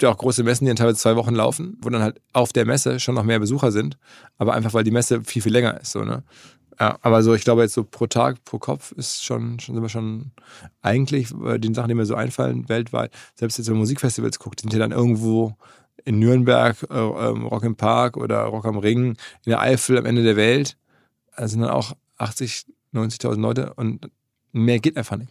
gibt ja auch große Messen, die dann teilweise zwei Wochen laufen, wo dann halt auf der Messe schon noch mehr Besucher sind, aber einfach weil die Messe viel, viel länger ist. So, ne? Ja, aber so, ich glaube jetzt so pro Tag, pro Kopf ist schon, schon sind wir schon eigentlich äh, den Sachen, die mir so einfallen, weltweit, selbst jetzt wenn man Musikfestivals guckt, sind die dann irgendwo in Nürnberg, äh, ähm, Rock im Park oder Rock am Ring, in der Eifel am Ende der Welt. Da sind dann auch 80, 90.000 Leute und mehr geht einfach nicht.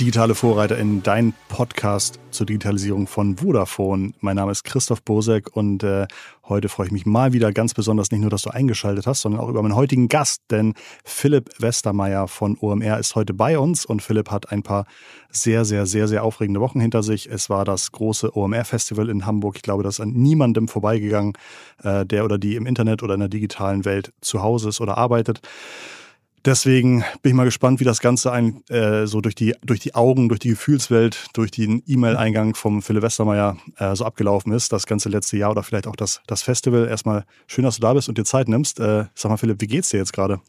Digitale Vorreiter in dein Podcast zur Digitalisierung von Vodafone. Mein Name ist Christoph Bosek und äh, heute freue ich mich mal wieder ganz besonders nicht nur, dass du eingeschaltet hast, sondern auch über meinen heutigen Gast, denn Philipp Westermeier von OMR ist heute bei uns und Philipp hat ein paar sehr, sehr, sehr, sehr aufregende Wochen hinter sich. Es war das große OMR-Festival in Hamburg. Ich glaube, das ist an niemandem vorbeigegangen, äh, der oder die im Internet oder in der digitalen Welt zu Hause ist oder arbeitet. Deswegen bin ich mal gespannt, wie das Ganze ein, äh, so durch die, durch die Augen, durch die Gefühlswelt, durch den E-Mail-Eingang vom Philipp Westermeier äh, so abgelaufen ist, das ganze letzte Jahr oder vielleicht auch das, das Festival. Erstmal schön, dass du da bist und dir Zeit nimmst. Äh, sag mal, Philipp, wie geht's dir jetzt gerade?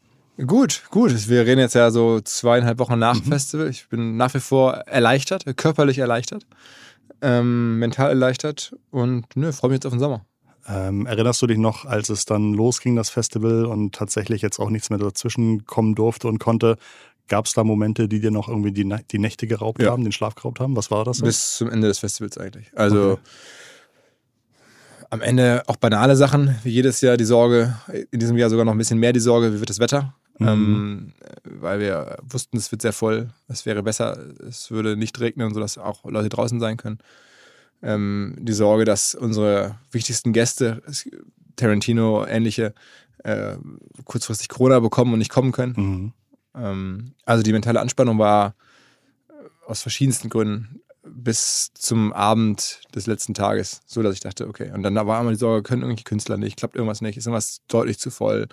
Gut, gut. Wir reden jetzt ja so zweieinhalb Wochen nach dem mhm. Festival. Ich bin nach wie vor erleichtert, körperlich erleichtert, ähm, mental erleichtert und nö, freue mich jetzt auf den Sommer. Ähm, erinnerst du dich noch, als es dann losging, das Festival, und tatsächlich jetzt auch nichts mehr dazwischen kommen durfte und konnte? Gab es da Momente, die dir noch irgendwie die, die Nächte geraubt ja. haben, den Schlaf geraubt haben? Was war das? So? Bis zum Ende des Festivals eigentlich. Also okay. am Ende auch banale Sachen, wie jedes Jahr die Sorge, in diesem Jahr sogar noch ein bisschen mehr die Sorge, wie wird das Wetter? Mhm. Ähm, weil wir wussten, es wird sehr voll, es wäre besser, es würde nicht regnen, sodass auch Leute draußen sein können ähm, die Sorge, dass unsere wichtigsten Gäste, Tarantino, ähnliche, äh, kurzfristig Corona bekommen und nicht kommen können. Mhm. Ähm, also die mentale Anspannung war aus verschiedensten Gründen bis zum Abend des letzten Tages, so dass ich dachte, okay. Und dann war einmal die Sorge, können irgendwelche Künstler nicht, klappt irgendwas nicht, ist irgendwas deutlich zu voll.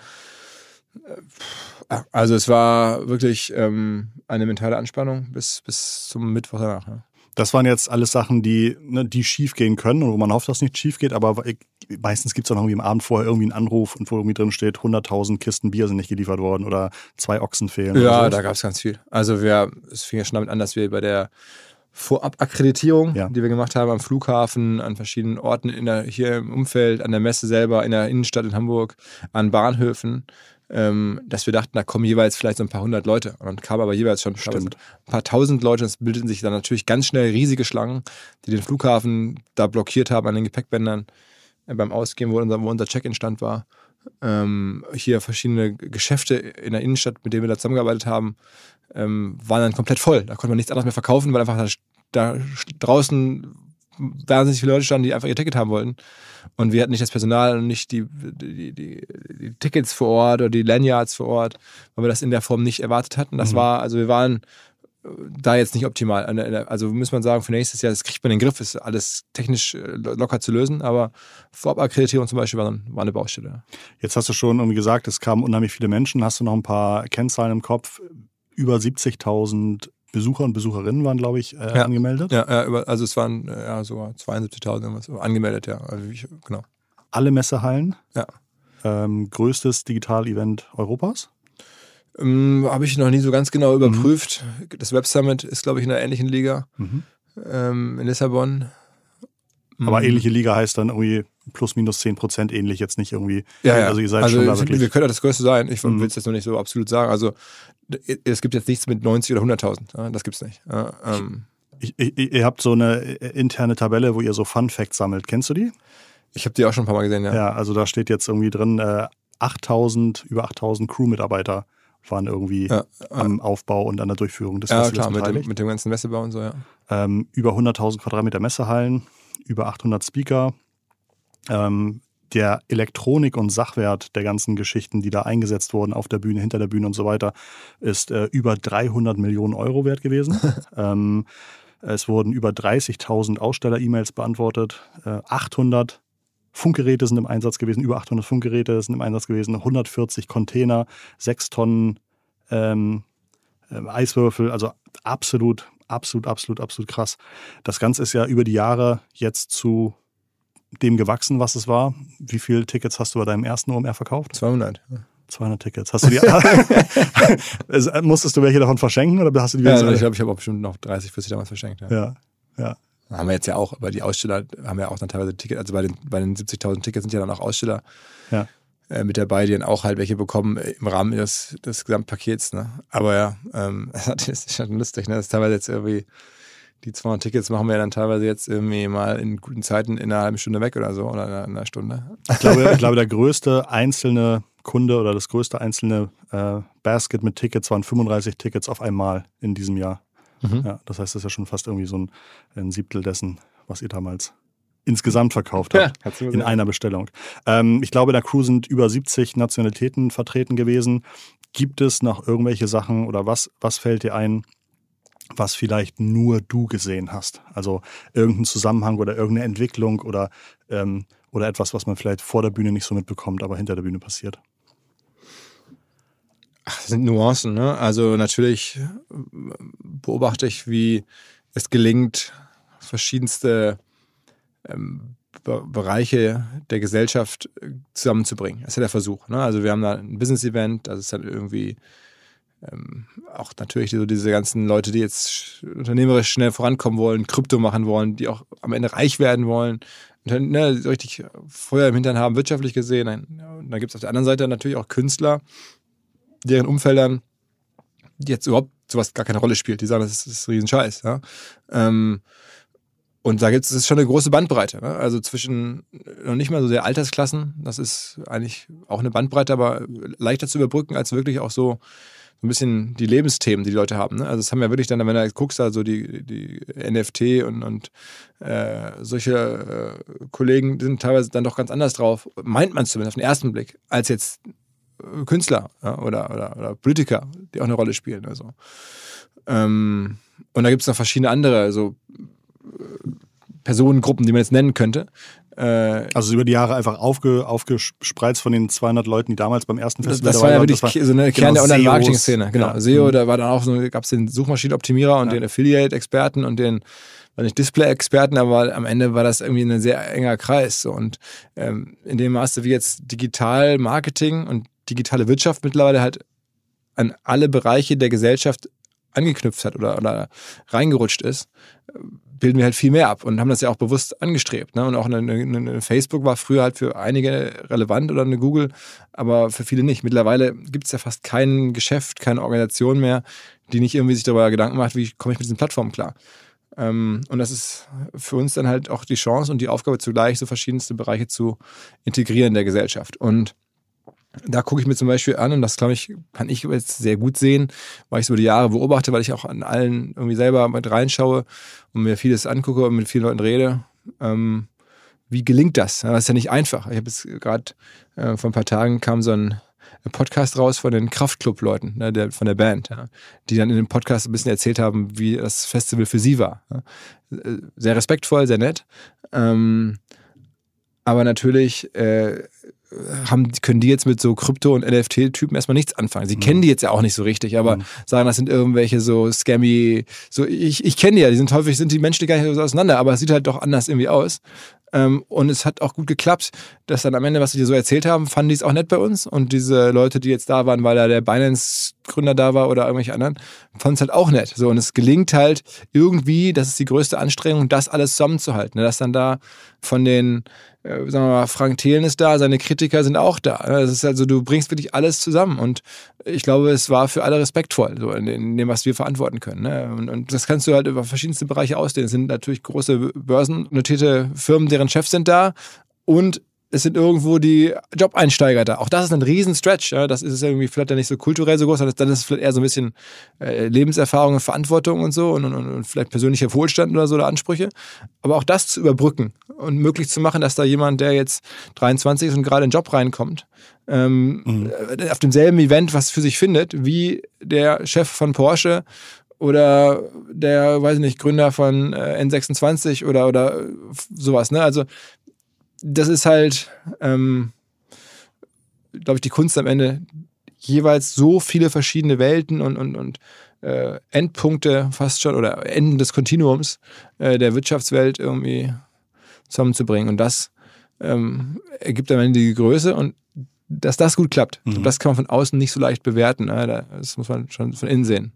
Äh, also es war wirklich ähm, eine mentale Anspannung bis, bis zum Mittwoch danach. Ja. Das waren jetzt alles Sachen, die, ne, die schief gehen können und wo man hofft, dass nicht schief geht, aber meistens gibt es dann irgendwie am Abend vorher irgendwie einen Anruf und wo irgendwie drin steht, 100.000 Kisten Bier sind nicht geliefert worden oder zwei Ochsen fehlen. Ja, da gab es ganz viel. Also wir, es fing ja schon damit an, dass wir bei der Vorabakkreditierung, ja. die wir gemacht haben am Flughafen, an verschiedenen Orten in der, hier im Umfeld, an der Messe selber, in der Innenstadt in Hamburg, an Bahnhöfen, dass wir dachten, da kommen jeweils vielleicht so ein paar hundert Leute. Und dann kamen aber jeweils schon ein paar tausend Leute. Es bildeten sich dann natürlich ganz schnell riesige Schlangen, die den Flughafen da blockiert haben an den Gepäckbändern äh, beim Ausgehen, wo unser, unser Check-in-Stand war. Ähm, hier verschiedene Geschäfte in der Innenstadt, mit denen wir da zusammengearbeitet haben, ähm, waren dann komplett voll. Da konnte man nichts anderes mehr verkaufen, weil einfach da, da draußen wahnsinnig viele Leute standen, die einfach ihr Ticket haben wollten. Und wir hatten nicht das Personal und nicht die, die, die, die Tickets vor Ort oder die Lanyards vor Ort, weil wir das in der Form nicht erwartet hatten. Das mhm. war, also wir waren da jetzt nicht optimal. Also muss man sagen, für nächstes Jahr, das kriegt man in den Griff, ist alles technisch äh, locker zu lösen, aber Vorabakkreditierung zum Beispiel war, war eine Baustelle. Jetzt hast du schon irgendwie gesagt, es kamen unheimlich viele Menschen. Hast du noch ein paar Kennzahlen im Kopf? Über 70.000 Besucher und Besucherinnen waren, glaube ich, äh, ja. angemeldet. Ja, ja also es waren äh, ja, sogar 72.000 angemeldet, ja. Also ich, genau. Alle Messehallen? Ja. Ähm, größtes Digital-Event Europas? Ähm, Habe ich noch nie so ganz genau überprüft. Mhm. Das Web Summit ist, glaube ich, in einer ähnlichen Liga mhm. ähm, in Lissabon. Aber mhm. ähnliche Liga heißt dann irgendwie plus minus 10 Prozent ähnlich, jetzt nicht irgendwie. Ja, ja. Also ihr seid also schon da wirklich. Wir können ja das Größte sein. Ich mhm. will es jetzt noch nicht so absolut sagen. Also es gibt jetzt nichts mit 90 oder 100.000. Das gibt es nicht. Ähm. Ich, ich, ihr habt so eine interne Tabelle, wo ihr so Fun Facts sammelt. Kennst du die? Ich habe die auch schon ein paar Mal gesehen, ja. Ja, also da steht jetzt irgendwie drin, äh, 8000, über 8000 Crew-Mitarbeiter waren irgendwie ja, am Aufbau und an der Durchführung des ja, Festivals klar, beteiligt. Mit dem, mit dem ganzen Messebau und so, ja. Ähm, über 100.000 Quadratmeter Messehallen, über 800 Speaker. Ähm, der Elektronik und Sachwert der ganzen Geschichten, die da eingesetzt wurden auf der Bühne, hinter der Bühne und so weiter, ist äh, über 300 Millionen Euro wert gewesen. ähm, es wurden über 30.000 Aussteller-E-Mails beantwortet, äh, 800 Funkgeräte sind im Einsatz gewesen, über 800 Funkgeräte sind im Einsatz gewesen, 140 Container, 6 Tonnen ähm, äh, Eiswürfel, also absolut, absolut, absolut, absolut krass. Das Ganze ist ja über die Jahre jetzt zu dem gewachsen, was es war. Wie viele Tickets hast du bei deinem ersten OMR verkauft? 200. 200 Tickets. Hast du die, musstest du welche davon verschenken oder hast du die Ja, also ich glaube, ich habe auch bestimmt noch 30, 40 damals verschenkt. Ja, ja. ja. Haben wir jetzt ja auch, aber die Aussteller haben ja auch dann teilweise Tickets, also bei den, bei den 70.000 Tickets sind ja dann auch Aussteller ja. äh, mit dabei, die dann auch halt welche bekommen im Rahmen des, des Gesamtpakets. Ne? Aber ja, ähm, das ist schon lustig, ne? Das ist teilweise jetzt irgendwie die 200 Tickets machen wir dann teilweise jetzt irgendwie mal in guten Zeiten in einer halben Stunde weg oder so oder in einer Stunde. Ich glaube, ich glaube der größte einzelne Kunde oder das größte einzelne äh, Basket mit Tickets waren 35 Tickets auf einmal in diesem Jahr. Mhm. Ja, das heißt, das ist ja schon fast irgendwie so ein, ein Siebtel dessen, was ihr damals insgesamt verkauft habt. Ja, in einer Bestellung. Ähm, ich glaube, in der Crew sind über 70 Nationalitäten vertreten gewesen. Gibt es noch irgendwelche Sachen oder was, was fällt dir ein, was vielleicht nur du gesehen hast? Also irgendein Zusammenhang oder irgendeine Entwicklung oder, ähm, oder etwas, was man vielleicht vor der Bühne nicht so mitbekommt, aber hinter der Bühne passiert? Ach, das sind Nuancen, ne? Also natürlich beobachte ich, wie es gelingt, verschiedenste ähm, Bereiche der Gesellschaft äh, zusammenzubringen. Das ist ja der Versuch. Ne? Also wir haben da ein Business-Event, das ist dann irgendwie ähm, auch natürlich so diese ganzen Leute, die jetzt unternehmerisch schnell vorankommen wollen, Krypto machen wollen, die auch am Ende reich werden wollen, und ne, richtig Feuer im Hintern haben, wirtschaftlich gesehen. Und dann gibt es auf der anderen Seite natürlich auch Künstler, deren Umfeldern jetzt überhaupt sowas gar keine Rolle spielt. Die sagen, das ist, das ist Riesenscheiß. Ja? Ähm, und da gibt es schon eine große Bandbreite. Ne? Also zwischen noch nicht mal so der Altersklassen, das ist eigentlich auch eine Bandbreite, aber leichter zu überbrücken als wirklich auch so so ein bisschen die Lebensthemen, die die Leute haben. Ne? Also es haben ja wirklich dann, wenn du guckst, also die, die NFT und, und äh, solche äh, Kollegen sind teilweise dann doch ganz anders drauf, meint man zumindest auf den ersten Blick, als jetzt äh, Künstler ja, oder, oder, oder, Politiker, die auch eine Rolle spielen. Also. Ähm, und da gibt es noch verschiedene andere, also Personengruppen, die man jetzt nennen könnte, äh, also über die Jahre einfach aufge, aufgespreizt von den 200 Leuten, die damals beim ersten Festival das, das war ja wirklich war, so eine Kern genau, der Online-Marketing-Szene. Genau, ja. SEO, mhm. da war dann auch so, gab es den Suchmaschinenoptimierer und ja. den Affiliate-Experten und den war nicht Display-Experten, aber am Ende war das irgendwie ein sehr enger Kreis. So. Und ähm, in dem Maße, wie jetzt Digital-Marketing und digitale Wirtschaft mittlerweile halt an alle Bereiche der Gesellschaft angeknüpft hat oder, oder reingerutscht ist, bilden wir halt viel mehr ab und haben das ja auch bewusst angestrebt. Ne? Und auch eine, eine, Facebook war früher halt für einige relevant oder eine Google, aber für viele nicht. Mittlerweile gibt es ja fast kein Geschäft, keine Organisation mehr, die nicht irgendwie sich darüber Gedanken macht, wie komme ich mit diesen Plattformen klar. Ähm, und das ist für uns dann halt auch die Chance und die Aufgabe zugleich, so verschiedenste Bereiche zu integrieren in der Gesellschaft. Und da gucke ich mir zum Beispiel an, und das glaube ich, kann ich jetzt sehr gut sehen, weil ich es über die Jahre beobachte, weil ich auch an allen irgendwie selber mit reinschaue und mir vieles angucke und mit vielen Leuten rede. Ähm, wie gelingt das? Das ist ja nicht einfach. Ich habe jetzt gerade äh, vor ein paar Tagen kam so ein Podcast raus von den Kraftclub-Leuten, ne, der, von der Band, ja, die dann in dem Podcast ein bisschen erzählt haben, wie das Festival für sie war. Ja. Sehr respektvoll, sehr nett. Ähm, aber natürlich äh, haben, können die jetzt mit so Krypto- und NFT-Typen erstmal nichts anfangen. Sie mhm. kennen die jetzt ja auch nicht so richtig, aber mhm. sagen, das sind irgendwelche so scammy, so ich, ich kenne die ja, die sind häufig, sind die menschlich gar nicht so auseinander, aber es sieht halt doch anders irgendwie aus. Ähm, und es hat auch gut geklappt, dass dann am Ende, was sie dir so erzählt haben, fanden die es auch nett bei uns. Und diese Leute, die jetzt da waren, weil da der Binance-Gründer da war oder irgendwelche anderen, fanden es halt auch nett. So, und es gelingt halt irgendwie, das ist die größte Anstrengung, das alles zusammenzuhalten. Ne? Dass dann da von den sagen wir mal, Frank Thelen ist da, seine Kritiker sind auch da. Das ist also, du bringst wirklich alles zusammen und ich glaube, es war für alle respektvoll, so in, dem, was wir verantworten können. Ne? Und, und, das kannst du halt über verschiedenste Bereiche ausdehnen. Es sind natürlich große börsennotierte Firmen, deren Chefs sind da und es sind irgendwo die Job-Einsteiger da. Auch das ist ein Riesen-Stretch. Ja? Das ist irgendwie vielleicht nicht so kulturell so groß, dann ist es vielleicht eher so ein bisschen äh, Lebenserfahrung und Verantwortung und so und, und, und, vielleicht persönlicher Wohlstand oder so oder Ansprüche. Aber auch das zu überbrücken und möglich zu machen, dass da jemand, der jetzt 23 ist und gerade in den Job reinkommt, ähm, mhm. Äh, auf demselben Event was für sich findet, wie der Chef von Porsche oder der, weiß ich nicht, Gründer von äh, N26 oder, oder sowas. Ne? Also das ist halt, ähm, glaube ich, die Kunst am Ende, jeweils so viele verschiedene Welten und, und, und äh, Endpunkte fast schon oder Enden des Kontinuums äh, der Wirtschaftswelt irgendwie zusammenzubringen. Und das ähm, ergibt am Ende die Größe und dass das gut klappt. Mhm. Das kann man von außen nicht so leicht bewerten. Ne? Das muss man schon von innen sehen.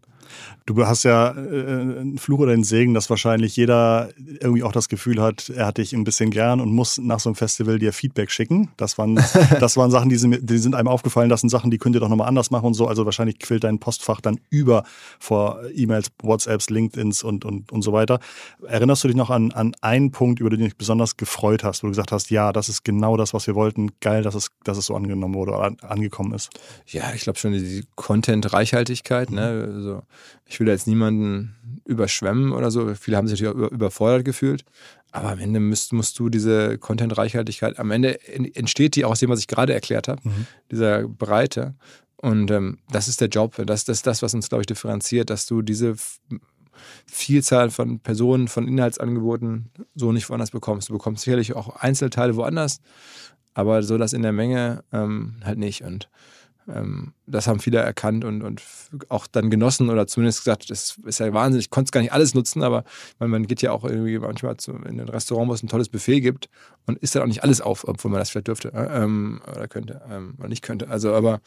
Du hast ja äh, einen Fluch oder einen Segen, dass wahrscheinlich jeder irgendwie auch das Gefühl hat, er hat dich ein bisschen gern und muss nach so einem Festival dir Feedback schicken. Das waren, das waren Sachen, die sind, die sind einem aufgefallen. Das sind Sachen, die könnt ihr doch nochmal anders machen und so. Also wahrscheinlich quillt dein Postfach dann über vor E-Mails, WhatsApps, LinkedIns und, und, und so weiter. Erinnerst du dich noch an, an einen Punkt, über den du dich besonders gefreut hast, wo du gesagt hast, ja, das ist genau das, was wir wollten. Geil, dass es, dass es so angenommen wurde oder angekommen ist. Ja, ich glaube schon die Content-Reichhaltigkeit. Ne? Also ich will jetzt niemanden überschwemmen oder so. Viele haben sich natürlich überfordert gefühlt. Aber am Ende musst, musst du diese Content-Reichhaltigkeit, am Ende entsteht die auch aus dem, was ich gerade erklärt habe, mhm. dieser Breite. Und ähm, das ist der Job. Das, das ist das, was uns, glaube ich, differenziert, dass du diese Vielzahl von Personen, von Inhaltsangeboten so nicht woanders bekommst. Du bekommst sicherlich auch Einzelteile woanders, aber so das in der Menge ähm, halt nicht. Und das haben viele erkannt und, und auch dann genossen oder zumindest gesagt, das ist ja Wahnsinn, ich konnte es gar nicht alles nutzen, aber man, man geht ja auch irgendwie manchmal zu, in ein Restaurant, wo es ein tolles Buffet gibt und isst dann auch nicht alles auf, obwohl man das vielleicht dürfte äh, ähm, oder könnte ähm, oder nicht könnte. Also, aber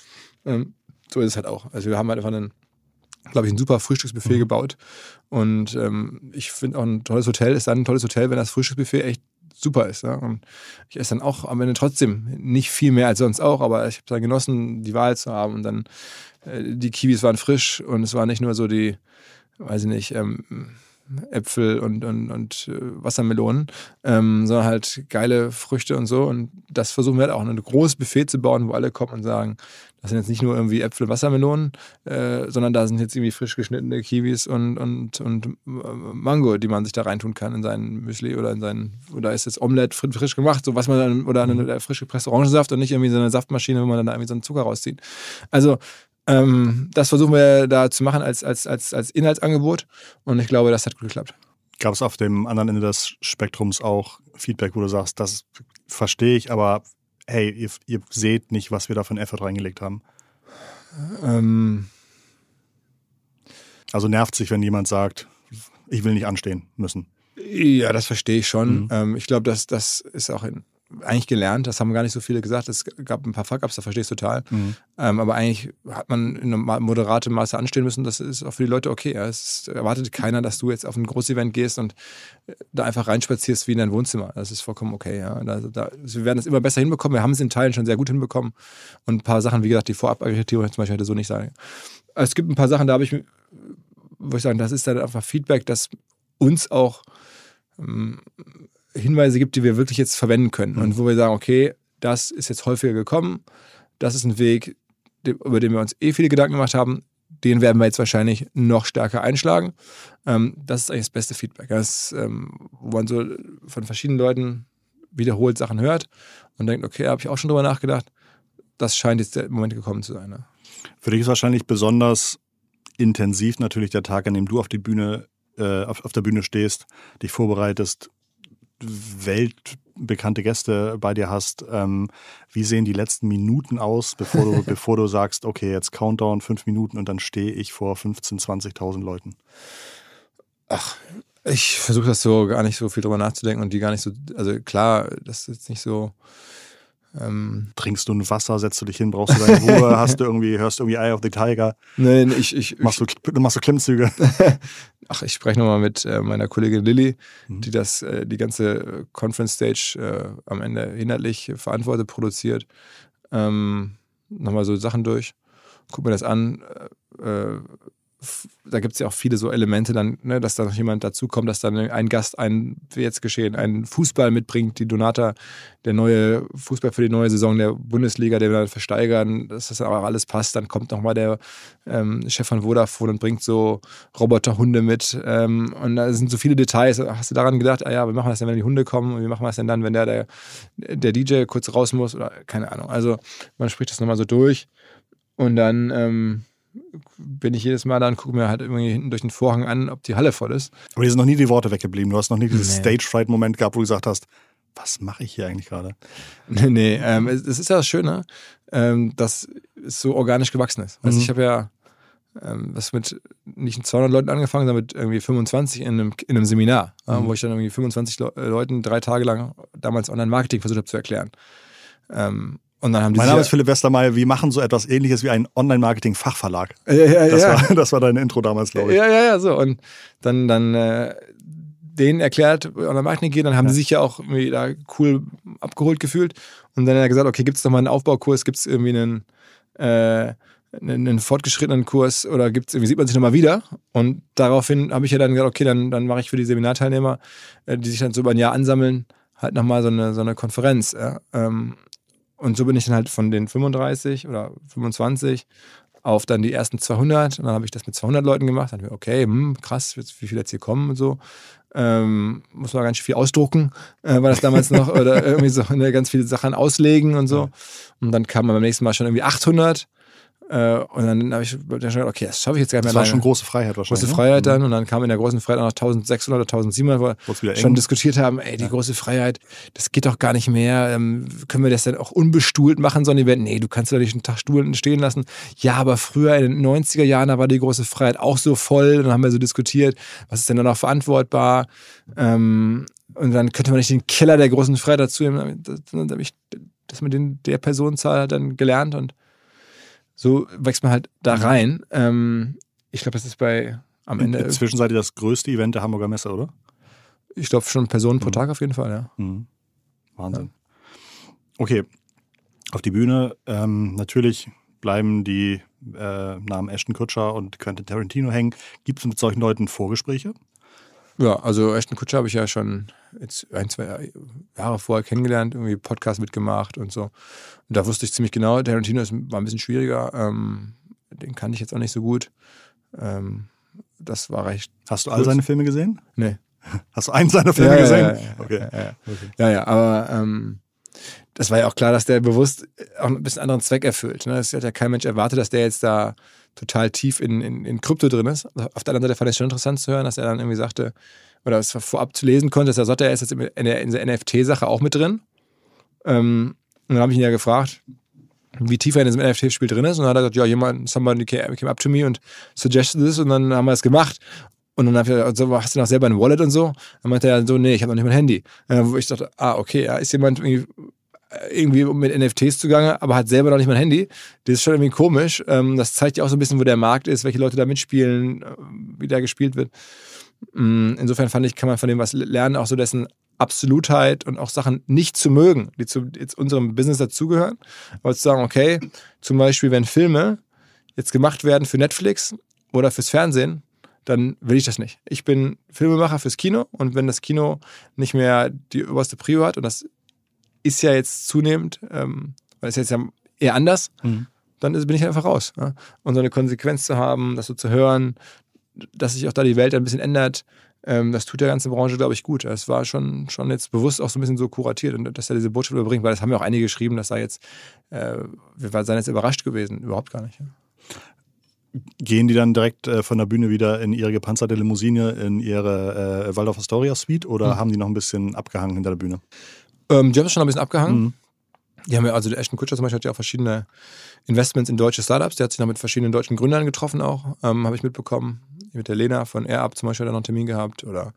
ähm, so ist es halt auch. Also wir haben halt einfach einen, glaube ich, ein super Frühstücksbuffet mhm. gebaut und ähm, ich finde auch ein tolles Hotel ist dann ein tolles Hotel, wenn das Frühstücksbuffet echt super ist. Ja? Und ich esse dann auch am Ende trotzdem nicht viel mehr als sonst auch, aber ich habe dann genossen, die Wahl zu haben und dann äh, die Kiwis waren frisch und es war nicht nur so die, weiß ich nicht, ähm, Äpfel und, und, und äh, Wassermelonen, ähm, sondern halt geile Früchte und so. Und das versuchen wir halt auch, ein großes Buffet zu bauen, wo alle kommen und sagen, das sind jetzt nicht nur irgendwie Äpfel und Wassermelonen, äh, sondern da sind jetzt irgendwie frisch geschnittene Kiwis und, und, und äh, Mango, die man sich da reintun kann in seinen Müsli oder in seinen, oder ist jetzt Omelette frisch gemacht, so was man dann, oder eine, mhm. frisch gepresste Orangensaft und nicht irgendwie so eine Saftmaschine, wo man dann da irgendwie so einen Zucker rauszieht. Also ähm, das versuchen wir da zu machen als, als, als, als Inhaltsangebot und ich glaube, das hat gut geklappt. Gab es auf dem anderen Ende des Spektrums auch Feedback, wo du sagst, das verstehe ich, aber hey, ihr, ihr seht nicht, was wir da für einen Effort reingelegt haben? Ähm also nervt sich, wenn jemand sagt, ich will nicht anstehen müssen. Ja, das verstehe ich schon. Mhm. Ähm, ich glaube, das, das ist auch in, eigentlich gelernt, das haben gar nicht so viele gesagt. Es gab ein paar Fuck-Ups, da verstehe ich total. Mhm. Ähm, aber eigentlich hat man in einem moderaten Maße anstehen müssen. Das ist auch für die Leute okay. Ja. Es erwartet keiner, dass du jetzt auf ein Großevent gehst und äh, da einfach reinspazierst wie in dein Wohnzimmer. Das ist vollkommen okay. Ja. Da, da, wir werden es immer besser hinbekommen. Wir haben es in Teilen schon sehr gut hinbekommen. Und ein paar Sachen, wie gesagt, die Vorab-Akkreditierung zum Beispiel hätte so nicht sein. Es gibt ein paar Sachen, da habe ich, wo ich sagen, das ist dann einfach Feedback, das uns auch ähm, Hinweise gibt, die wir wirklich jetzt verwenden können. Mhm. Und wo wir sagen, okay, das ist jetzt häufiger gekommen, das ist ein Weg, über den wir uns eh viele Gedanken gemacht haben, den werden wir jetzt wahrscheinlich noch stärker einschlagen. Ähm, das ist eigentlich das beste Feedback. Das, ähm, wo man so von verschiedenen Leuten wiederholt Sachen hört und denkt, okay, habe ich auch schon drüber nachgedacht. Das scheint jetzt der Moment gekommen zu sein. Ne? Für dich ist wahrscheinlich besonders intensiv natürlich der Tag, an dem du auf die Bühne, äh, auf, auf der Bühne stehst, dich vorbereitest, weltbekannte Gäste bei dir hast, ähm, wie sehen die letzten Minuten aus, bevor du, bevor du sagst, okay, jetzt Countdown, fünf Minuten und dann stehe ich vor 15.000, 20.000 Leuten? Ach, ich versuche das so gar nicht so viel drüber nachzudenken und die gar nicht so, also klar, das ist jetzt nicht so. Ähm Trinkst du ein Wasser, setzt du dich hin, brauchst du deine Ruhe, hast du irgendwie, hörst du irgendwie Eye of the Tiger? Nein, ich, ich, machst, du, machst du Klimmzüge? ach, ich spreche nochmal mit äh, meiner Kollegin Lilly, mhm. die das, äh, die ganze Conference Stage äh, am Ende inhaltlich verantwortet, produziert. Ähm, nochmal so Sachen durch, guck mir das an, äh, äh, da gibt es ja auch viele so Elemente dann, ne, dass da noch jemand dazukommt, dass dann ein Gast ein, wie jetzt geschehen, einen Fußball mitbringt, die Donata, der neue Fußball für die neue Saison der Bundesliga, der wir dann versteigern, dass das auch alles passt. Dann kommt nochmal der ähm, Chef von Vodafone und bringt so Roboterhunde mit. Ähm, und da sind so viele Details. Hast du daran gedacht, ah ja, wir machen das denn, wenn die Hunde kommen? Und wie machen wir das denn dann, wenn der, der, der DJ kurz raus muss? Oder keine Ahnung. Also man spricht das nochmal so durch. Und dann ähm, bin ich jedes Mal da und gucke mir halt irgendwie hinten durch den Vorhang an, ob die Halle voll ist. Aber hier sind noch nie die Worte weggeblieben. Du hast noch nie dieses nee. Stage-Fright-Moment gehabt, wo du gesagt hast, was mache ich hier eigentlich gerade? Nee, nee, ähm, es, es, ist ja das Schöne, ähm, dass es so organisch gewachsen ist. Mhm. Also ich habe ja ähm, was mit nicht 200 Leuten angefangen, sondern mit irgendwie 25 in einem, in einem Seminar, mhm. wo ich dann irgendwie 25 Le Leuten drei Tage lang damals Online-Marketing versucht habe zu erklären. Ähm, Und dann haben die mein Name ist Philipp Westermeier. Wir machen so etwas ähnliches wie einen Online-Marketing-Fachverlag. Ja, ja, das, ja. War, das war dein Intro damals, glaube ich. Ja, ja, ja, so. Und dann, dann äh, denen erklärt, Online-Marketing geht, dann haben ja. sie sich ja auch irgendwie da cool abgeholt gefühlt. Und dann hat er gesagt, okay, gibt es nochmal einen Aufbaukurs, gibt es irgendwie einen, äh, einen, einen, fortgeschrittenen Kurs oder gibt's, irgendwie sieht man sich nochmal wieder. Und daraufhin habe ich ja dann gesagt, okay, dann, dann mache ich für die Seminarteilnehmer, äh, die sich dann so über ein Jahr ansammeln, halt nochmal so eine, so eine Konferenz. Ja. Ähm, und so bin ich dann halt von den 35 oder 25 auf dann die ersten 200. Und dann habe ich das mit 200 Leuten gemacht. Dann habe ich, okay, hm, krass, wie viele jetzt hier kommen und so. Ähm, muss man ganz viel ausdrucken, äh, war das damals noch, oder irgendwie so ne, ganz viele Sachen auslegen und so. Und dann kam man beim nächsten Mal schon irgendwie 800. Äh, und dann habe ich dann schon gedacht, okay, das schaffe ich jetzt gar nicht mehr. Das war schon große Freiheit wahrscheinlich. Große ne? Freiheit dann. Mhm. Und dann kam in der großen Freiheit auch noch 1600 oder 1700, wo wir schon diskutiert haben, ey, die ja. große Freiheit, das geht doch gar nicht mehr. Ähm, können wir das denn auch unbestuhlt machen, so ein Event? Nee, du kannst doch nicht einen Tag Stuhlen stehen lassen. Ja, aber früher in den 90er Jahren, da war die große Freiheit auch so voll. Und dann haben wir so diskutiert, was ist denn da noch verantwortbar? Ähm, und dann könnte man nicht den Killer der großen Freiheit dazu nehmen. Das, das, das, das mit den, der Personenzahl hat dann gelernt und so wächst man halt da mhm. rein. Ähm, ich glaube, das ist bei am Ende. Inzwischen seid ihr das größte Event der Hamburger Messe, oder? Ich glaube schon Personen pro mhm. Tag auf jeden Fall, ja. Mhm. Wahnsinn. Ja. Okay, auf die Bühne. Ähm, natürlich bleiben die äh, Namen Ashton Kutscher und Quentin Tarantino hängen. Gibt es mit solchen Leuten Vorgespräche? Ja, also Ashton Kutscher habe ich ja schon jetzt ein, zwei Jahre vorher kennengelernt, irgendwie Podcast mitgemacht und so. Und da wusste ich ziemlich genau, Tarantino ist, war ein bisschen schwieriger. Ähm, den kannte ich jetzt auch nicht so gut. Ähm, das war recht. Hast du all seine Filme gesehen? Nee. Hast du einen seiner Filme ja, gesehen? Ja, ja, okay. okay. Ja, ja, aber ähm, das war ja auch klar, dass der bewusst auch ein bisschen anderen Zweck erfüllt. Ne? Das hat ja kein Mensch erwartet, dass der jetzt da total tief in, in, in Krypto drin ist. Auf der anderen Seite fand ich es schon interessant zu hören, dass er dann irgendwie sagte, oder es vorab zu lesen konnte, dass er sagte, er ist jetzt in der, der NFT-Sache auch mit drin. Ähm, und dann habe ich ihn ja gefragt, wie tief er in diesem NFT-Spiel drin ist. Und dann hat er gesagt, ja, jemand, somebody came up to me und suggested this und dann haben wir es gemacht. Und dann habe ich gesagt, so, hast du noch selber ein Wallet und so? Dann meinte er so, nee, ich habe noch nicht mein Handy. wo ich dachte, ah, okay, ja, ist jemand irgendwie irgendwie mit NFTs zugange, aber hat selber noch nicht mein Handy. Das ist schon irgendwie komisch. Ähm, das zeigt ja auch so ein bisschen, wo der Markt ist, welche Leute da mitspielen, äh, wie da gespielt wird. Mm, insofern fand ich, kann man von dem was lernen, auch so dessen Absolutheit und auch Sachen nicht zu mögen, die zu unserem Business dazugehören. Aber zu sagen, okay, zum Beispiel, wenn Filme jetzt gemacht werden für Netflix oder fürs Fernsehen, dann will ich das nicht. Ich bin Filmemacher fürs Kino und wenn das Kino nicht mehr die oberste Prio hat und das ist ja jetzt zunehmend, ähm, weil es jetzt ja eher anders, mhm. dann ist, bin ich einfach raus. Ja? Und so eine Konsequenz zu haben, das so zu hören, dass sich auch da die Welt ein bisschen ändert, ähm, das tut der ganzen Branche, glaube ich, gut. Es war schon, schon jetzt bewusst auch so ein bisschen so kuratiert und dass er diese Botschaft überbringt, weil das haben ja auch einige geschrieben, dass da jetzt, äh, wir seien jetzt überrascht gewesen. Überhaupt gar nicht. Ja. Gehen die dann direkt äh, von der Bühne wieder in ihre gepanzerte Limousine, in ihre äh, Waldorf Astoria Suite oder mhm. haben die noch ein bisschen abgehangen hinter der Bühne? Ähm, die haben es schon ein bisschen abgehangen. Mhm. Die haben ja, also der Ashton Kutscher zum Beispiel hat ja auch verschiedene Investments in deutsche Startups. Der hat sich noch mit verschiedenen deutschen Gründern getroffen auch, ähm, habe ich mitbekommen. Mit der Lena von AirUp zum Beispiel hat er noch einen Termin gehabt oder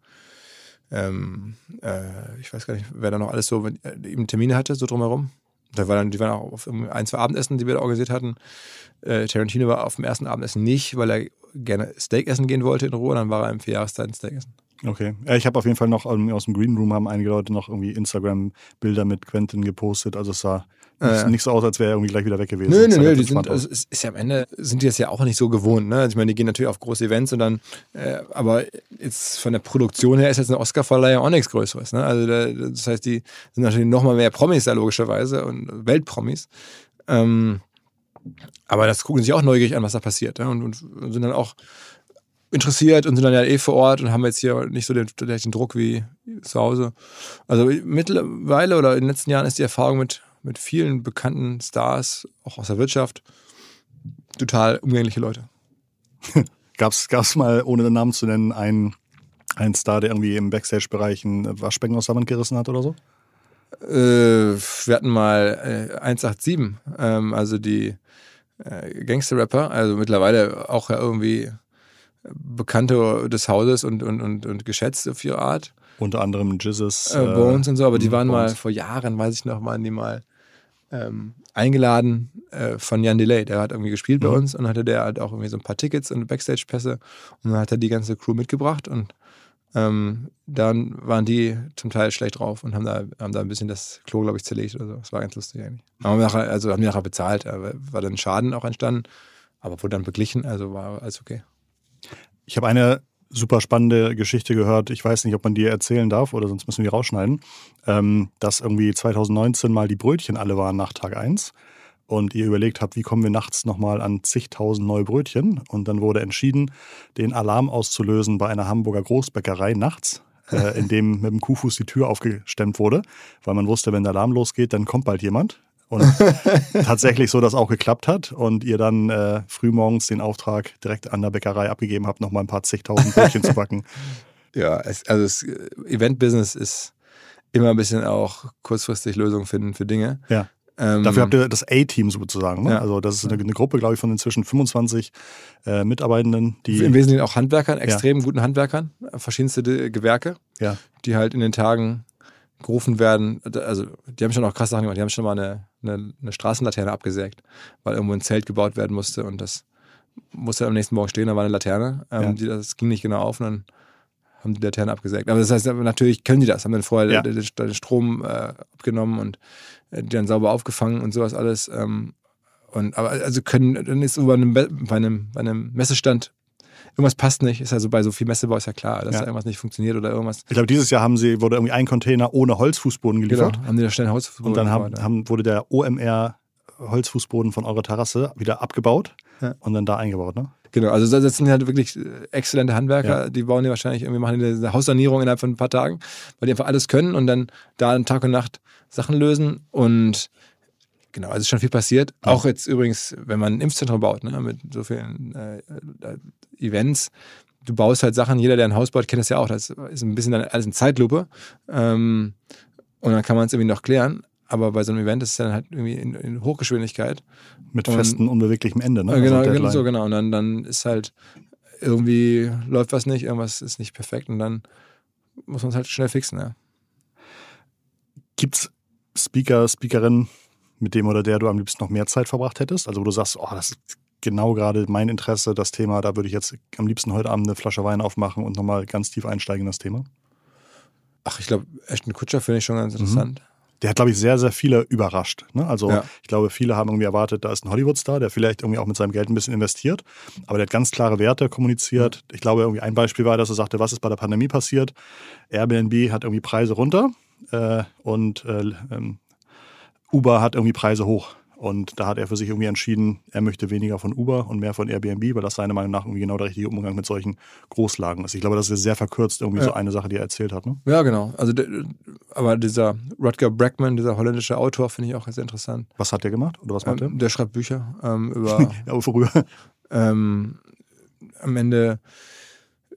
ähm, äh, ich weiß gar nicht, wer da noch alles so äh, eben Termine hatte, so drumherum. Da war dann, die waren auch auf ein, zwei Abendessen, die wir da organisiert hatten. Äh, Tarantino war auf dem ersten Abendessen nicht, weil er gerne Steak essen gehen wollte in Ruhe. Dann war er im Vierjahreszeit Steak essen. Okay. Ja, ich habe auf jeden Fall noch aus dem Green Room haben einige Leute noch irgendwie Instagram-Bilder mit Quentin gepostet. Also es sah nicht, nicht so aus, als wäre er irgendwie gleich wieder weg gewesen. Nö, nö, nö. Die sind, also es ist ja am Ende sind die das ja auch nicht so gewohnt. Ne? Also ich meine, die gehen natürlich auf große Events und dann, äh, aber jetzt von der Produktion her ist jetzt eine Oscar-Verleihung auch nichts Größeres. Ne? Also da, das heißt, die sind natürlich noch mal mehr Promis da logischerweise und Weltpromis. Ähm, aber das gucken sich auch neugierig an, was da passiert. Ja? Und, und sind dann auch interessiert und sind dann ja eh vor Ort und haben jetzt hier nicht so den, den Druck wie zu Hause. Also mittlerweile oder in den letzten Jahren ist die Erfahrung mit, mit vielen bekannten Stars, auch aus der Wirtschaft, total umgängliche Leute. Gab es mal, ohne den Namen zu nennen, einen, einen Star, der irgendwie im Backstage-Bereich ein Waschbecken aus der Wand gerissen hat oder so? Äh, wir hatten mal äh, 187, ähm, also die äh, Gangster-Rapper, also mittlerweile auch ja irgendwie Bekannte des Hauses und, und, und, und geschätzt auf ihre Art. Unter anderem Jizzes. Äh, Bones und so, aber die waren Bones. mal vor Jahren, weiß ich noch, waren die mal ähm, eingeladen äh, von Jan Delay. Der hat irgendwie gespielt mhm. bei uns und hatte der halt auch irgendwie so ein paar Tickets und Backstage-Pässe und dann hat er die ganze Crew mitgebracht und ähm, dann waren die zum Teil schlecht drauf und haben da, haben da ein bisschen das Klo, glaube ich, zerlegt oder so. Das war ganz lustig eigentlich. Haben nachher, also haben die nachher bezahlt, war dann Schaden auch entstanden, aber wurde dann beglichen, also war alles okay. Ich habe eine super spannende Geschichte gehört. Ich weiß nicht, ob man die erzählen darf oder sonst müssen wir die rausschneiden. Ähm, dass irgendwie 2019 mal die Brötchen alle waren nach Tag 1 und ihr überlegt habt, wie kommen wir nachts nochmal an zigtausend neue Brötchen. Und dann wurde entschieden, den Alarm auszulösen bei einer Hamburger Großbäckerei nachts, äh, in dem mit dem Kuhfuß die Tür aufgestemmt wurde, weil man wusste, wenn der Alarm losgeht, dann kommt bald jemand. Und tatsächlich so, dass auch geklappt hat und ihr dann äh, frühmorgens den Auftrag direkt an der Bäckerei abgegeben habt, nochmal ein paar zigtausend Brötchen zu backen. Ja, es, also das Event-Business ist immer ein bisschen auch kurzfristig Lösungen finden für Dinge. Ja. Ähm, Dafür habt ihr das A-Team sozusagen. Ne? Ja. Also das ist eine, eine, Gruppe, glaube ich, von inzwischen 25 äh, Mitarbeitenden, die im Wesentlichen auch Handwerkern, extrem ja. guten Handwerkern, verschiedenste Gewerke, ja. die halt in den Tagen gerufen werden. Also die haben schon auch krasse Sachen gemacht. Die haben schon mal eine, eine, eine Straßenlaterne abgesägt, weil irgendwo ein Zelt gebaut werden musste und das musste am nächsten Morgen stehen. Da war eine Laterne, ähm, ja. die, das ging nicht genau auf und dann haben die Laternen abgesägt. Aber das heißt, natürlich können die das, haben dann vorher ja. den, den, Strom äh, abgenommen und äh, die dann sauber aufgefangen und sowas alles. Ähm, und aber also können, dann ist so bei einem, bei einem, bei einem Messestand irgendwas passt nicht. Ist also bei so viel Messebau ist ja klar, dass ja. da irgendwas nicht funktioniert oder irgendwas. Ich glaube, dieses Jahr haben sie, wurde irgendwie ein Container ohne Holzfußboden geliefert. Genau, haben die da schnell Holzfußboden Und dann haben, haben, wurde der OMR Holzfußboden von eurer Terrasse wieder abgebaut ja. und dann da eingebaut, ne? Genau, also das sind halt wirklich äh, exzellente Handwerker, ja. die bauen die wahrscheinlich irgendwie, machen eine Haussanierung innerhalb von ein paar Tagen, weil die einfach alles können und dann da Tag und Nacht Sachen lösen und genau, also ist schon viel passiert. Ja. Auch jetzt übrigens, wenn man ein Impfzentrum baut, ne, mit so vielen äh, äh, Events, du baust halt Sachen, jeder, der ein Haus baut, kennt das ja auch, das ist ein bisschen alles in Zeitlupe ähm, und dann kann man es irgendwie noch klären, aber bei so einem Event ist es dann halt irgendwie in, in Hochgeschwindigkeit. Mit festem, unbeweglichem Ende, ne? Genau, also genau, so genau. Und dann, dann ist halt irgendwie läuft was nicht, irgendwas ist nicht perfekt und dann muss man es halt schnell fixen, ja. Gibt's Speaker, Speakerinnen, mit dem oder der du am liebsten noch mehr Zeit verbracht hättest? Also wo du sagst, oh, das ist genau gerade mein Interesse, das Thema, da würde ich jetzt am liebsten heute Abend eine Flasche Wein aufmachen und nochmal ganz tief einsteigen in das Thema? Ach, ich glaube, Ashton Kutscher finde ich schon ganz mhm. interessant. Mhm der hat, glaube ich, sehr, sehr viele überrascht. Ne? Also ja. ich glaube, viele haben irgendwie erwartet, da ist ein Hollywood-Star, der vielleicht irgendwie auch mit seinem Geld ein bisschen investiert, aber der hat ganz klare Werte kommuniziert. Ich glaube, irgendwie ein Beispiel war, dass er sagte, was ist bei der Pandemie passiert? Airbnb hat irgendwie Preise runter äh, und äh, ähm, Uber hat irgendwie Preise hoch. Und da hat er für sich irgendwie entschieden, er möchte weniger von Uber und mehr von Airbnb, weil das seiner Meinung nach irgendwie genau der richtige Umgang mit solchen Großlagen ist. Ich glaube, das ist sehr verkürzt irgendwie ja. so eine Sache, die er erzählt hat. Ne? Ja, genau. Also, aber dieser Rutger Brackman, dieser holländische Autor, finde ich auch sehr interessant. Was hat der gemacht? Oder was macht ähm, der? Der schreibt Bücher ähm, über. ja, worüber? Ähm, am Ende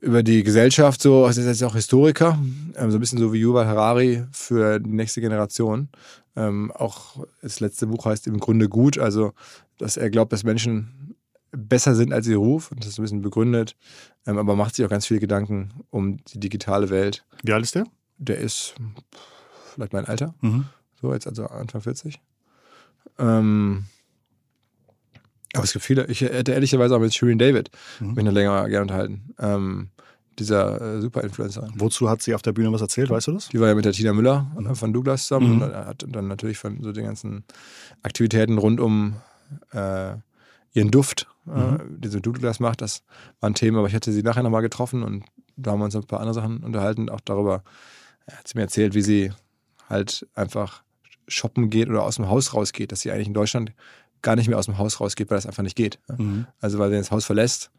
über die Gesellschaft, so, also ist jetzt auch Historiker, ähm, so ein bisschen so wie Yuval Harari für die nächste Generation. Ähm, auch das letzte Buch heißt im Grunde gut, also dass er glaubt, dass Menschen besser sind als ihr Ruf und das ist ein bisschen begründet, ähm, aber macht sich auch ganz viele Gedanken um die digitale Welt. Wie alt ist der? Der ist vielleicht mein Alter, mhm. so jetzt also Anfang 40. Ähm, aber es gibt viele. Ich hätte ehrlicherweise auch mit Shirin David mhm. mich noch länger gerne unterhalten. Ähm, dieser äh, Super-Influencer. Wozu hat sie auf der Bühne was erzählt, weißt du das? Die war ja mit der Tina Müller mhm. von Douglas zusammen mhm. und hat dann natürlich von so den ganzen Aktivitäten rund um äh, ihren Duft, äh, mhm. äh, den sie Douglas macht, das war ein Thema, aber ich hatte sie nachher nochmal getroffen und da haben wir uns ein paar andere Sachen unterhalten, auch darüber, ja, hat sie mir erzählt, wie sie halt einfach shoppen geht oder aus dem Haus rausgeht, dass sie eigentlich in Deutschland gar nicht mehr aus dem Haus rausgeht, weil das einfach nicht geht. Mhm. Also weil sie das Haus verlässt,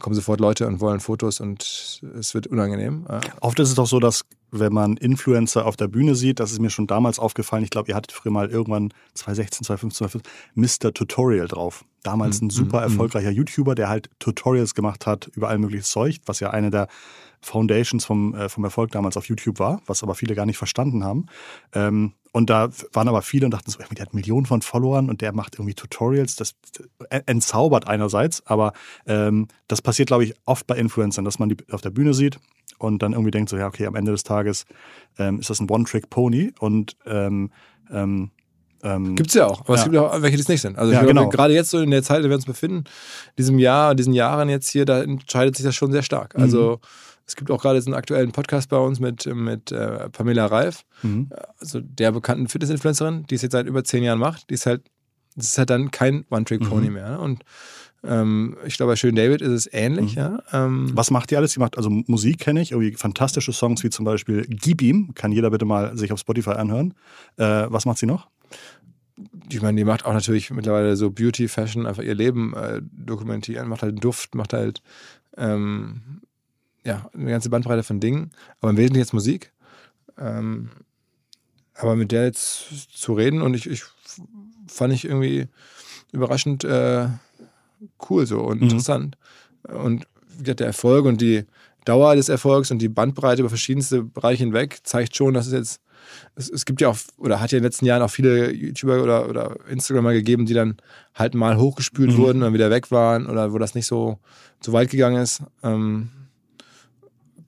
kommen sofort Leute und wollen Fotos und es wird unangenehm. Oft ist es doch so, dass wenn man Influencer auf der Bühne sieht, das ist mir schon damals aufgefallen, ich glaube, ihr hattet früher mal irgendwann 2016, 2015, 2015 Mr. Tutorial drauf. Damals mhm. ein super mhm. erfolgreicher YouTuber, der halt Tutorials gemacht hat über all mögliches Zeug, was ja eine der Foundations vom, äh, vom Erfolg damals auf YouTube war, was aber viele gar nicht verstanden haben. Ähm, und da waren aber viele und dachten so, der hat Millionen von Followern und der macht irgendwie Tutorials. Das entzaubert einerseits, aber ähm, das passiert, glaube ich, oft bei Influencern, dass man die auf der Bühne sieht und dann irgendwie denkt so, ja, okay, am Ende des Tages ähm, ist das ein One-Trick-Pony und ähm, ähm, Ähm, gibt es ja auch, aber ja. es gibt auch welche, die es nicht sind. Also ja, genau. gerade jetzt so in der Zeit, in der wir uns befinden, diesem Jahr, diesen Jahren jetzt hier, da entscheidet sich das schon sehr stark. Also mhm. Es gibt auch gerade so einen aktuellen Podcast bei uns mit, mit äh, Pamela Reif, mhm. also der bekannten Fitness-Influencerin, die es jetzt seit über zehn Jahren macht. Die ist halt, das ist halt dann kein One-Trick-Pony mhm. mehr. Ne? Und ähm, ich glaube, bei Schön David ist es ähnlich. Mhm. Ja? Ähm, Was macht die alles? Sie macht also Musik, kenne ich, irgendwie fantastische Songs wie zum Beispiel Gib ihm, kann jeder bitte mal sich auf Spotify anhören. Äh, was macht sie noch? ich meine, die macht auch natürlich mittlerweile so Beauty, Fashion, einfach ihr Leben äh, dokumentieren, macht halt Duft, macht halt ähm, ja, eine ganze Bandbreite von Dingen, aber im Wesentlichen jetzt Musik. Ähm, aber mit der jetzt zu reden und ich, ich fand ich irgendwie überraschend äh, cool so und mhm. interessant. Und der Erfolg und die Dauer des Erfolgs und die Bandbreite über verschiedenste Bereiche hinweg zeigt schon, dass es jetzt, es, es gibt ja auch, oder hat ja in den letzten Jahren auch viele YouTuber oder, oder Instagramer gegeben, die dann halt mal hochgespült mhm. wurden und wieder weg waren oder wo das nicht so, so weit gegangen ist. Ähm,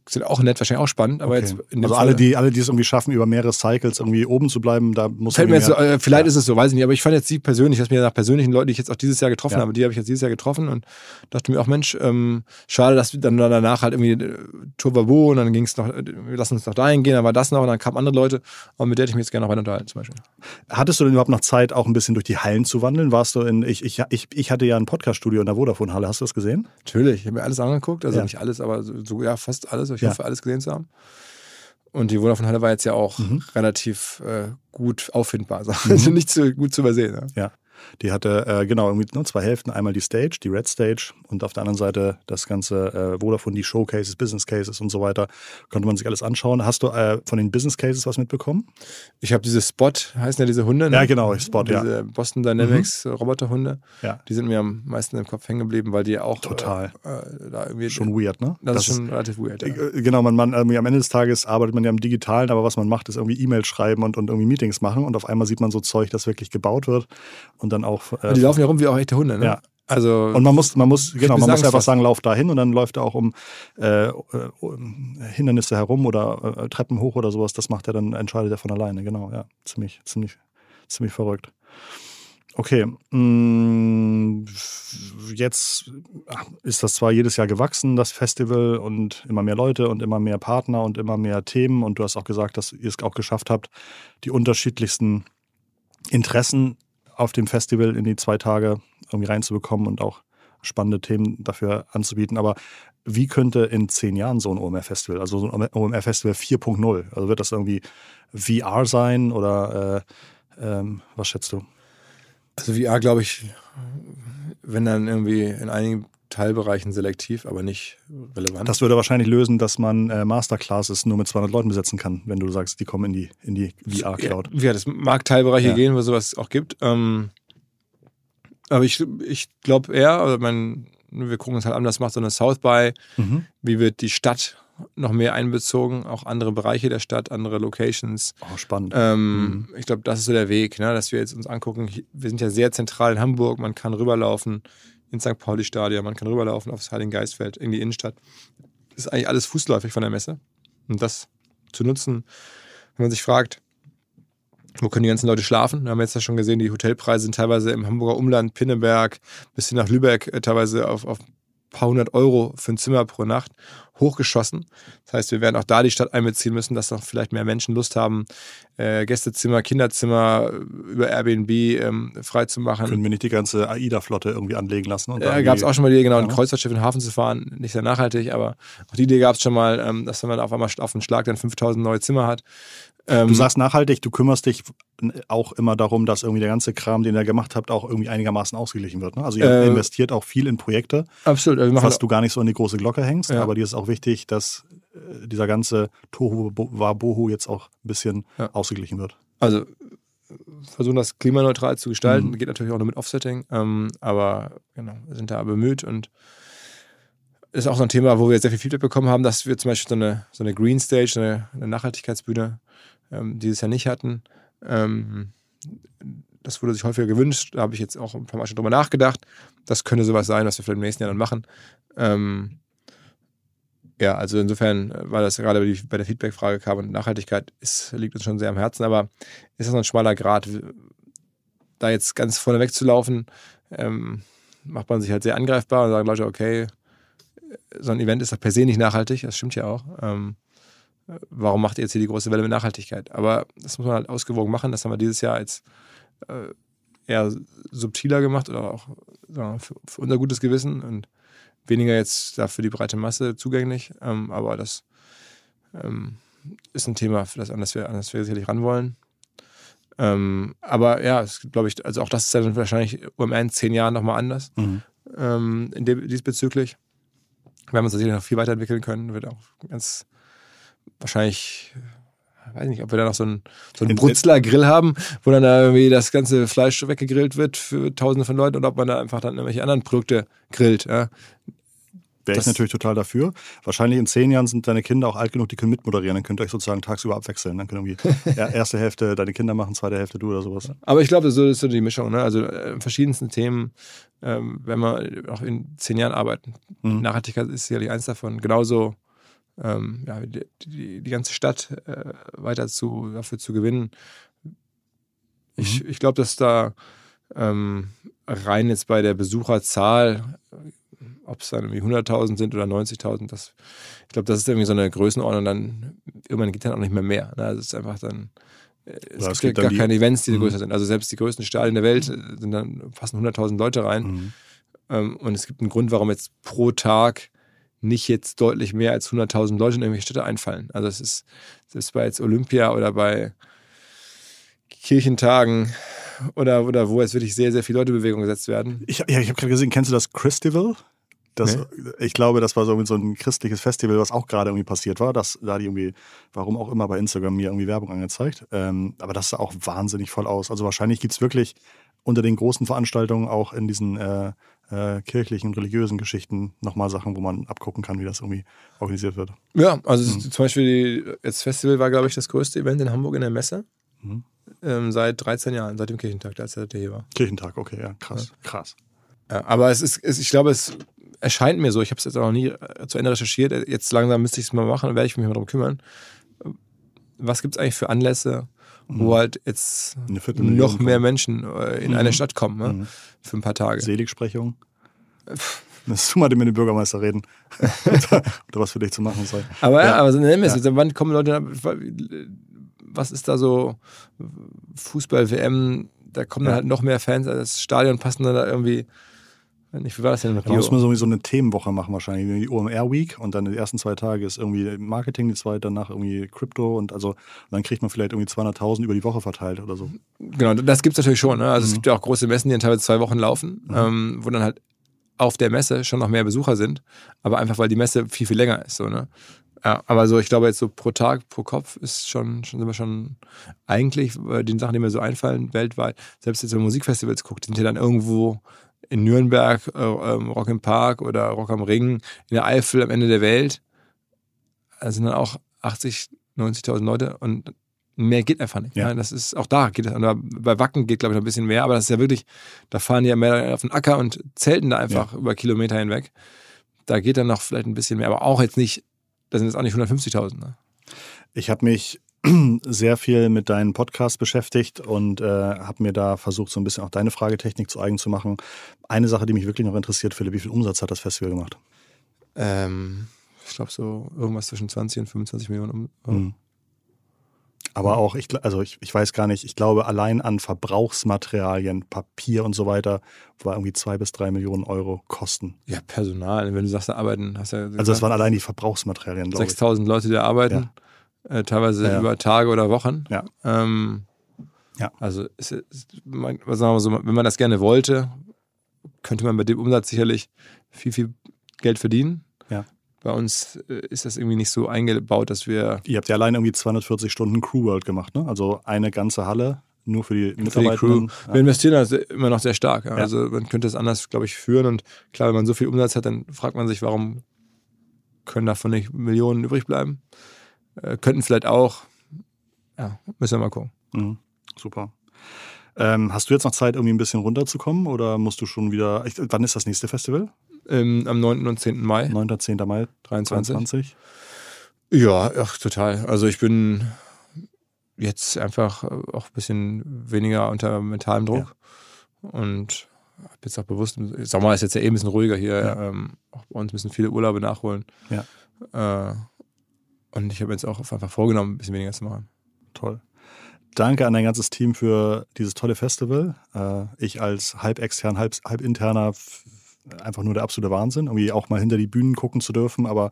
sind auch nett, wahrscheinlich auch spannend, aber okay. jetzt Also alle, die, alle, die es irgendwie schaffen, über mehrere Cycles irgendwie oben zu bleiben, da muss Fällt mir jetzt äh, Vielleicht ja. ist es so, weiß ich nicht, aber ich fand jetzt sie persönlich, dass mir nach persönlichen Leuten, die ich jetzt auch dieses Jahr getroffen ja. habe, die habe ich jetzt dieses Jahr getroffen und dachte mir auch, Mensch, ähm, schade, dass dann danach halt irgendwie äh, Turbo und dann ging es noch, äh, wir lassen uns noch dahin gehen, dann war das noch und dann kamen andere Leute, aber mit der hätte ich mich jetzt gerne noch weiter unterhalten zum Beispiel. Hattest du denn überhaupt noch Zeit, auch ein bisschen durch die Hallen zu wandeln? Warst du in, ich, ich, ich, ich hatte ja ein Podcaststudio in der Vodafone-Halle, hast du das gesehen? Natürlich, ich habe mir alles angeguckt, also ja. nicht alles, aber so, ja, fast alles, ich hoffe, alles gesehen zu haben. Und die Vodafone Halle war jetzt ja auch mhm. relativ äh, gut auffindbar, also mhm. nicht so gut zu übersehen. Ne? Ja. Die hatte äh, genau irgendwie nur zwei Hälften. Einmal die Stage, die Red Stage und auf der anderen Seite das ganze äh, Vodafone, die Showcases, Business Cases und so weiter. Konnte man sich alles anschauen. Hast du äh, von den Business Cases was mitbekommen? Ich habe diese Spot, heißen ja diese Hunde. Ne? Ja, genau, Spot, diese ja. Diese Boston Dynamics mhm. Roboterhunde. Ja. Die sind mir am meisten im Kopf hängen geblieben, weil die auch total äh, äh da irgendwie schon weird, ne? Das, das ist schon ist, relativ weird. Ja. Äh, genau, man, man am Ende des Tages arbeitet man ja im Digitalen, aber was man macht, ist irgendwie E-Mails schreiben und, und irgendwie Meetings machen und auf einmal sieht man so Zeug, das wirklich gebaut wird und dann auch. Äh, die laufen ja rum wie auch echte Hunde, ne? Ja. Also und man muss, man muss, genau, man muss einfach sagen, lauf da hin und dann läuft er auch um äh, äh, Hindernisse herum oder äh, Treppen hoch oder sowas. Das macht er dann, entscheidet er von alleine. Genau, ja, ziemlich, ziemlich, ziemlich verrückt. Okay, mm, jetzt ist das zwar jedes Jahr gewachsen, das Festival und immer mehr Leute und immer mehr Partner und immer mehr Themen und du hast auch gesagt, dass ihr es auch geschafft habt, die unterschiedlichsten Interessen auf dem Festival in die zwei Tage irgendwie reinzubekommen und auch spannende Themen dafür anzubieten. Aber wie könnte in zehn Jahren so ein OMR-Festival, also so ein OMR-Festival 4.0, also wird das irgendwie VR sein oder äh, ähm, was schätzt du? Also VR, glaube ich, wenn dann irgendwie in einigen Teilbereichen selektiv, aber nicht relevant. Das würde wahrscheinlich lösen, dass man äh, Masterclasses nur mit 200 Leuten besetzen kann, wenn du sagst, die kommen in die, in die VR-Cloud. Ja, das mag Teilbereiche ja. gehen, wo sowas auch gibt. Ähm, aber ich, ich glaube eher, also mein, wir gucken uns halt an, das macht so eine South by. Mhm. Wie wird die Stadt noch mehr einbezogen, auch andere Bereiche der Stadt, andere Locations. Oh, spannend. Ähm, mhm. Ich glaube, das ist so der Weg, ne, dass wir jetzt uns angucken. Wir sind ja sehr zentral in Hamburg, man kann rüberlaufen ins St. Pauli-Stadion, man kann rüberlaufen aufs Heiligen-Geistfeld in die Innenstadt. Das ist eigentlich alles fußläufig von der Messe. Und das zu nutzen, wenn man sich fragt, wo können die ganzen Leute schlafen? Wir haben jetzt ja schon gesehen, die Hotelpreise sind teilweise im Hamburger Umland, Pinneberg bis hin nach Lübeck äh, teilweise auf, auf paar hundert Euro für ein Zimmer pro Nacht hochgeschossen. Das heißt, wir werden auch da die Stadt einbeziehen müssen, dass noch vielleicht mehr Menschen Lust haben, äh, Gästezimmer, Kinderzimmer über Airbnb ähm, freizumachen. Können wir nicht die ganze AIDA-Flotte irgendwie anlegen lassen? Und ja, gab es auch schon mal die Idee, genau, ein Kreuzfahrtschiff in den Hafen zu fahren. Nicht sehr nachhaltig, aber auch die Idee gab es schon mal, ähm, dass man auf einmal auf den Schlag dann 5000 neue Zimmer hat. Ähm, du sagst nachhaltig, du kümmerst dich auch immer darum, dass irgendwie der ganze Kram, den ihr gemacht habt, auch irgendwie einigermaßen ausgeglichen wird. Ne? Also ihr äh, investiert auch viel in Projekte, absolut. Also was du gar nicht so in die große Glocke hängst, ja. aber dir ist auch wichtig, dass äh, dieser ganze Tohu Wabohu jetzt auch ein bisschen ja. ausgeglichen wird. Also versuchen das klimaneutral zu gestalten, mhm. geht natürlich auch nur mit Offsetting, ähm, aber genau, wir sind da bemüht und ist auch so ein Thema, wo wir sehr viel Feedback bekommen haben, dass wir zum Beispiel so eine, so eine Green Stage, eine, eine Nachhaltigkeitsbühne ähm, dieses Jahr nicht hatten. Ähm, das wurde sich häufiger gewünscht. Da habe ich jetzt auch ein paar Mal schon drüber nachgedacht. Das könnte sowas sein, was wir vielleicht im nächsten Jahr dann machen. Ähm, ja, also insofern, weil das gerade bei der Feedback-Frage kam und Nachhaltigkeit ist, liegt uns schon sehr am Herzen, aber ist das ein schmaler Grad? da jetzt ganz vorne wegzulaufen, ähm, macht man sich halt sehr angreifbar und sagen Leute, okay, so ein Event ist doch per se nicht nachhaltig, das stimmt ja auch. Ähm, warum macht ihr jetzt hier die große Welle mit Nachhaltigkeit? Aber das muss man halt ausgewogen machen. Das haben wir dieses Jahr als äh, eher subtiler gemacht oder auch wir, für, für, unser gutes Gewissen und weniger jetzt da für die breite Masse zugänglich. Ähm, aber das ähm, ist ein Thema, für das, an, das wir, an das wir sicherlich ran wollen. Ähm, aber ja, glaube ich, also auch das ist dann wahrscheinlich um in zehn Jahren nochmal anders mhm. ähm, diesbezüglich. Wir haben uns sicherlich noch viel weiterentwickeln können, wird auch ganz wahrscheinlich weiß nicht, ob wir da noch so einen, so einen Brutzler Grill haben, wo dann da irgendwie das ganze Fleisch weggegrillt wird für tausende von Leuten oder ob man da einfach dann irgendwelche anderen Produkte grillt. Ja. Wäre ich natürlich total dafür. Wahrscheinlich in zehn Jahren sind deine Kinder auch alt genug, die können mitmoderieren. Dann könnt ihr euch sozusagen tagsüber abwechseln. Dann können irgendwie erste Hälfte deine Kinder machen, zweite Hälfte du oder sowas. Aber ich glaube, das ist so die Mischung. Ne? Also äh, verschiedensten Themen, ähm, wenn wir auch in zehn Jahren arbeiten. Mhm. Nachhaltigkeit ist sicherlich eins davon. Genauso ähm, ja, die, die, die, ganze Stadt äh, weiter zu, dafür zu gewinnen. Ich, mhm. ich glaube, dass da ähm, rein jetzt bei der Besucherzahl, ob es dann irgendwie 100.000 sind oder 90.000, ich glaube, das ist irgendwie so eine Größenordnung. Dann irgendwann geht dann auch nicht mehr mehr. Ne? Also es ist einfach dann äh, es, es gibt gar die, keine Events, die mhm. größer sind. Also selbst die größten Stadien der Welt äh, sind dann fast 100.000 Leute rein. Mhm. Ähm, und es gibt einen Grund, warum jetzt pro Tag nicht jetzt deutlich mehr als 100.000 Leute in irgendwelche Städte einfallen. Also es ist selbst bei jetzt Olympia oder bei Kirchentagen oder, oder wo jetzt wirklich sehr, sehr viele Leute in Bewegung gesetzt werden. Ich, ja, ich habe gerade gesehen, kennst du das Christival? Das, nee. Ich glaube, das war so, so ein christliches Festival, was auch gerade irgendwie passiert war. dass da die irgendwie, warum auch immer bei Instagram mir irgendwie Werbung angezeigt. Ähm, aber das sah auch wahnsinnig voll aus. Also wahrscheinlich gibt es wirklich unter den großen Veranstaltungen auch in diesen äh, äh, kirchlichen religiösen Geschichten nochmal Sachen, wo man abgucken kann, wie das irgendwie organisiert wird. Ja, also mhm. zum Beispiel das Festival war, glaube ich, das größte Event in Hamburg in der Messe. Mhm. Ähm, seit 13 Jahren, seit dem Kirchentag, als er hier war. Kirchentag, okay, ja, krass, ja. krass. Ja, aber es ist, es, ich glaube, es erscheint mir so, ich habe es jetzt auch noch nie äh, zu Ende recherchiert, jetzt langsam müsste ich es mal machen, werde ich mich mal darum kümmern. Was gibt es eigentlich für Anlässe, wo mhm. halt jetzt noch mehr Menschen äh, in mhm. eine Stadt kommen ne? mhm. für ein paar Tage. Seligsprechung. Müsstest du mal mit dem Bürgermeister reden, oder was für dich zu machen sei. Aber ja, ja aber so eine ja. wann kommen Leute, was ist da so Fußball-WM, da kommen ja. dann halt noch mehr Fans, das Stadion passen dann da irgendwie nicht, wie war das denn? Da muss man sowieso so eine Themenwoche machen wahrscheinlich, die OMR Week und dann die ersten zwei Tage ist irgendwie Marketing, die zweite danach irgendwie Crypto und also dann kriegt man vielleicht irgendwie 200.000 über die Woche verteilt oder so. Genau, das gibt es natürlich schon. Ne? Also mhm. es gibt ja auch große Messen, die dann teilweise zwei Wochen laufen, mhm. ähm, wo dann halt auf der Messe schon noch mehr Besucher sind, aber einfach weil die Messe viel, viel länger ist. So, ne? Ja, aber so, ich glaube jetzt so pro Tag, pro Kopf ist schon, schon sind wir schon eigentlich äh, den Sachen, die mir so einfallen, weltweit, selbst jetzt wenn man Musikfestivals guckt, sind ja dann irgendwo in Nürnberg, äh, ähm, Rock im Park oder Rock am Ring, in der Eifel am Ende der Welt. Da sind dann auch 80, 90.000 Leute und mehr geht einfach nicht. Ja. Das ist auch da geht es. Bei Wacken geht, glaube ich, noch ein bisschen mehr, aber das ist ja wirklich, da fahren die ja mehr auf den Acker und zelten da einfach ja. über Kilometer hinweg. Da geht dann noch vielleicht ein bisschen mehr, aber auch jetzt nicht, da sind jetzt auch nicht 150.000. Ne? Ich habe mich sehr viel mit deinen Podcasts beschäftigt und äh, habe mir da versucht, so ein bisschen auch deine Fragetechnik zu eigen zu machen. Eine Sache, die mich wirklich noch interessiert, Philipp, wie viel Umsatz hat das Festival gemacht? Ähm, ich glaube so irgendwas zwischen 20 und 25 Millionen. Mhm. Aber auch, ich, also ich, ich weiß gar nicht, ich glaube, allein an Verbrauchsmaterialien, Papier und so weiter, war irgendwie zwei bis drei Millionen Euro Kosten. Ja, Personal. Wenn du sagst, da arbeiten, hast ja. Also, das waren allein die Verbrauchsmaterialien, 6000 Leute, die da arbeiten. Ja äh, teilweise ja. über Tage oder Wochen. Ja. Ähm, ja. Also ist, ist, man, sagen wir so, wenn man das gerne wollte, könnte man bei dem Umsatz sicherlich viel, viel Geld verdienen. Ja. Bei uns äh, ist das irgendwie nicht so eingebaut, dass wir. Ihr habt ja allein irgendwie 240 Stunden Crew World gemacht, ne? Also eine ganze Halle nur für die Mitarbeiter. Crew. Ja. Wir investieren also immer noch sehr stark. Ja. Also man könnte es anders, glaube ich, führen. Und klar, wenn man so viel Umsatz hat, dann fragt man sich, warum können davon nicht Millionen übrig bleiben? Äh, könnten vielleicht auch. Ja, müssen wir mal gucken. Mhm, super. Ähm, hast du jetzt noch Zeit, irgendwie ein bisschen runterzukommen oder musst du schon wieder. Ich, wann ist das nächste Festival? Ähm, am 9. und 10. Mai. 9. und 10. Mai 23. 23. Ja, ach, total. Also ich bin jetzt einfach auch ein bisschen weniger unter mentalem Druck. Ja. Und habe jetzt auch bewusst, Sommer ist jetzt ja eh ein bisschen ruhiger hier. Ja. Ähm, auch bei uns müssen viele Urlaube nachholen. Ja. Äh, und ich habe jetzt auch einfach vorgenommen, ein bisschen weniger zu machen. Toll. Danke an dein ganzes Team für dieses tolle Festival. Äh, ich als halb extern, halb, halb interner einfach nur der absolute Wahnsinn, irgendwie auch mal hinter die Bühnen gucken zu dürfen, aber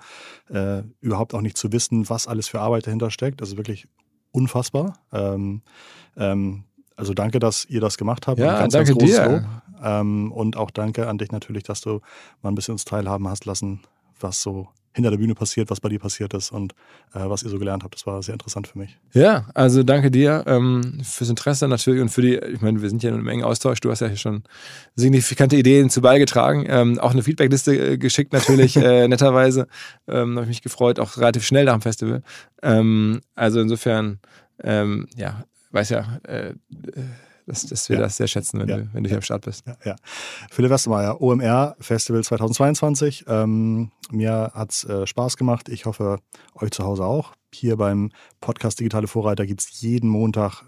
äh, überhaupt auch nicht zu wissen, was alles für Arbeit dahinter steckt. Also wirklich unfassbar. Ähm, ähm, also danke, dass ihr das gemacht habt. Ja, ganz, danke ganz dir. Ähm, und auch danke an dich natürlich, dass du mal ein bisschen uns teilhaben hast lassen, was so hinter der Bühne passiert, was bei dir passiert ist und äh, was ihr so gelernt habt. Das war sehr interessant für mich. Ja, also danke dir ähm, fürs Interesse natürlich und für die, ich meine, wir sind ja in einem engen Austausch. Du hast ja hier schon signifikante Ideen zu beigetragen. Ähm, auch eine Feedbackliste äh, geschickt natürlich, äh, netterweise. Ähm, Habe ich mich gefreut, auch relativ schnell nach dem Festival. Ähm, also insofern, ähm, ja, weiß ja, äh, dass, dass wir ja. das sehr schätzen, wenn, ja. du, wenn du hier am Start bist. Ja, ja. Philipp Westermeier, OMR Festival 2022. Ähm, mir hat es äh, Spaß gemacht. Ich hoffe, euch zu Hause auch. Hier beim Podcast Digitale Vorreiter gibt es jeden Montag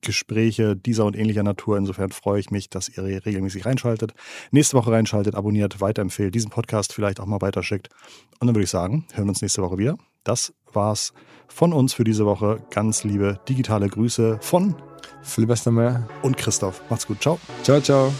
Gespräche dieser und ähnlicher Natur. Insofern freue ich mich, dass ihr regelmäßig reinschaltet. Nächste Woche reinschaltet, abonniert, weiterempfehlt, diesen Podcast vielleicht auch mal weiterschickt. Und dann würde ich sagen, hören wir uns nächste Woche wieder. Das war's von uns für diese Woche. Ganz liebe digitale Grüße von Philipp Westermeier und Christoph. Macht's gut. Ciao. Ciao, ciao.